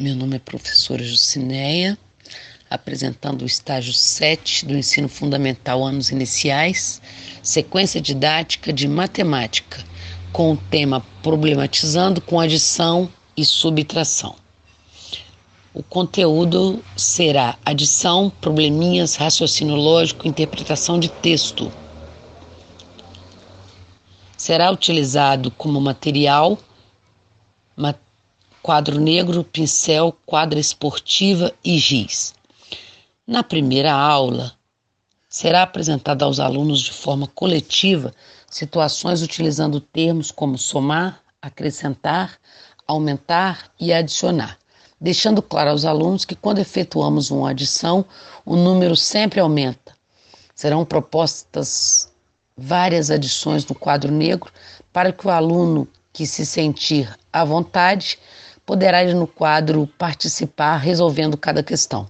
Meu nome é professora Jucineia, apresentando o estágio 7 do ensino fundamental anos iniciais, sequência didática de matemática, com o tema Problematizando com adição e subtração. O conteúdo será adição, probleminhas, raciocínio lógico, interpretação de texto. Será utilizado como material quadro negro, pincel, quadra esportiva e giz. Na primeira aula, será apresentada aos alunos de forma coletiva situações utilizando termos como somar, acrescentar, aumentar e adicionar, deixando claro aos alunos que quando efetuamos uma adição, o número sempre aumenta. Serão propostas várias adições no quadro negro para que o aluno que se sentir à vontade poderá ir no quadro participar resolvendo cada questão.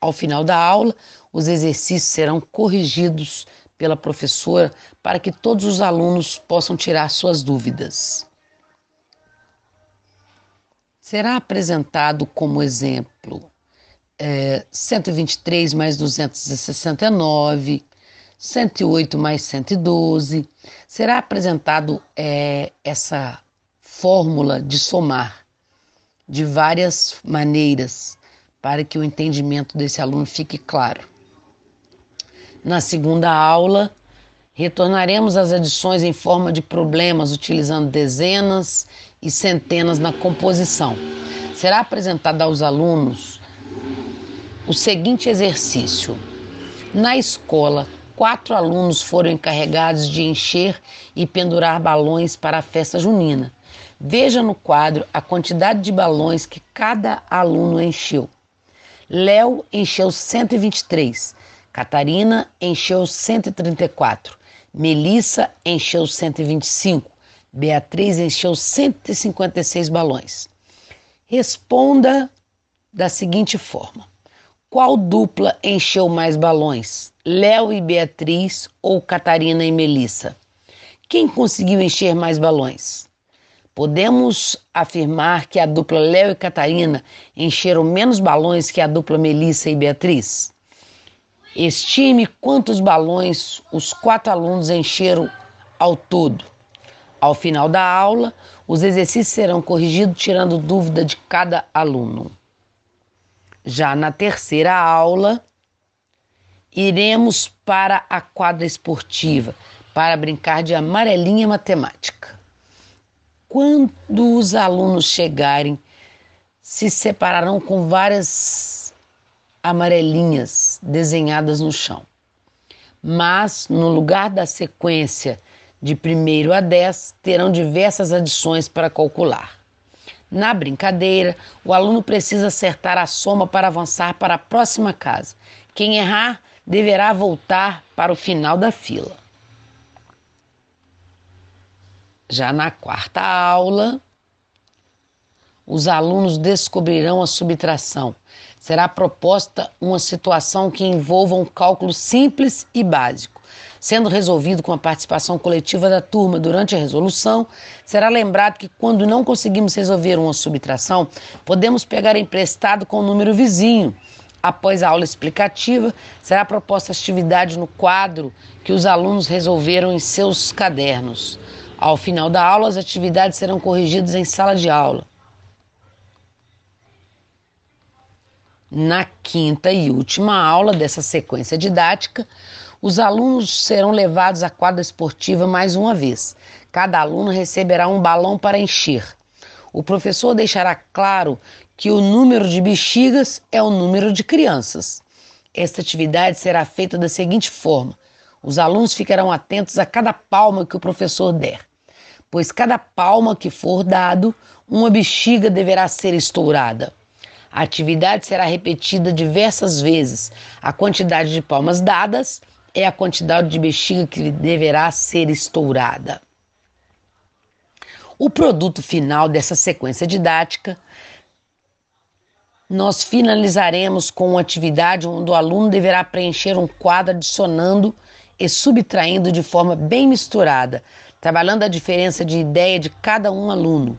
Ao final da aula, os exercícios serão corrigidos pela professora para que todos os alunos possam tirar suas dúvidas. Será apresentado como exemplo é, 123 mais 269, 108 mais 112. Será apresentado é, essa fórmula de somar de várias maneiras para que o entendimento desse aluno fique claro. Na segunda aula, retornaremos às adições em forma de problemas utilizando dezenas e centenas na composição. Será apresentado aos alunos o seguinte exercício: na escola, quatro alunos foram encarregados de encher e pendurar balões para a festa junina. Veja no quadro a quantidade de balões que cada aluno encheu. Léo encheu 123, Catarina encheu 134, Melissa encheu 125, Beatriz encheu 156 balões. Responda da seguinte forma: Qual dupla encheu mais balões? Léo e Beatriz ou Catarina e Melissa? Quem conseguiu encher mais balões? Podemos afirmar que a dupla Léo e Catarina encheram menos balões que a dupla Melissa e Beatriz? Estime quantos balões os quatro alunos encheram ao todo. Ao final da aula, os exercícios serão corrigidos tirando dúvida de cada aluno. Já na terceira aula, iremos para a quadra esportiva para brincar de amarelinha matemática quando os alunos chegarem, se separarão com várias amarelinhas desenhadas no chão. Mas, no lugar da sequência de primeiro a dez, terão diversas adições para calcular. Na brincadeira, o aluno precisa acertar a soma para avançar para a próxima casa. Quem errar deverá voltar para o final da fila. Já na quarta aula, os alunos descobrirão a subtração. Será proposta uma situação que envolva um cálculo simples e básico. Sendo resolvido com a participação coletiva da turma durante a resolução, será lembrado que quando não conseguimos resolver uma subtração, podemos pegar emprestado com o número vizinho. Após a aula explicativa, será proposta atividade no quadro que os alunos resolveram em seus cadernos. Ao final da aula, as atividades serão corrigidas em sala de aula. Na quinta e última aula dessa sequência didática, os alunos serão levados à quadra esportiva mais uma vez. Cada aluno receberá um balão para encher. O professor deixará claro que o número de bexigas é o número de crianças. Esta atividade será feita da seguinte forma: os alunos ficarão atentos a cada palma que o professor der pois cada palma que for dado, uma bexiga deverá ser estourada. A atividade será repetida diversas vezes. A quantidade de palmas dadas é a quantidade de bexiga que deverá ser estourada. O produto final dessa sequência didática nós finalizaremos com uma atividade onde o aluno deverá preencher um quadro adicionando e subtraindo de forma bem misturada, trabalhando a diferença de ideia de cada um aluno.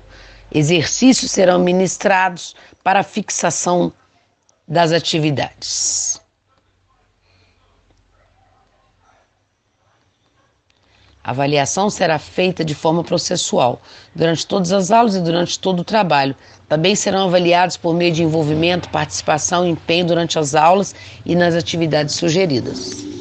Exercícios serão ministrados para a fixação das atividades. A avaliação será feita de forma processual, durante todas as aulas e durante todo o trabalho. Também serão avaliados por meio de envolvimento, participação e empenho durante as aulas e nas atividades sugeridas.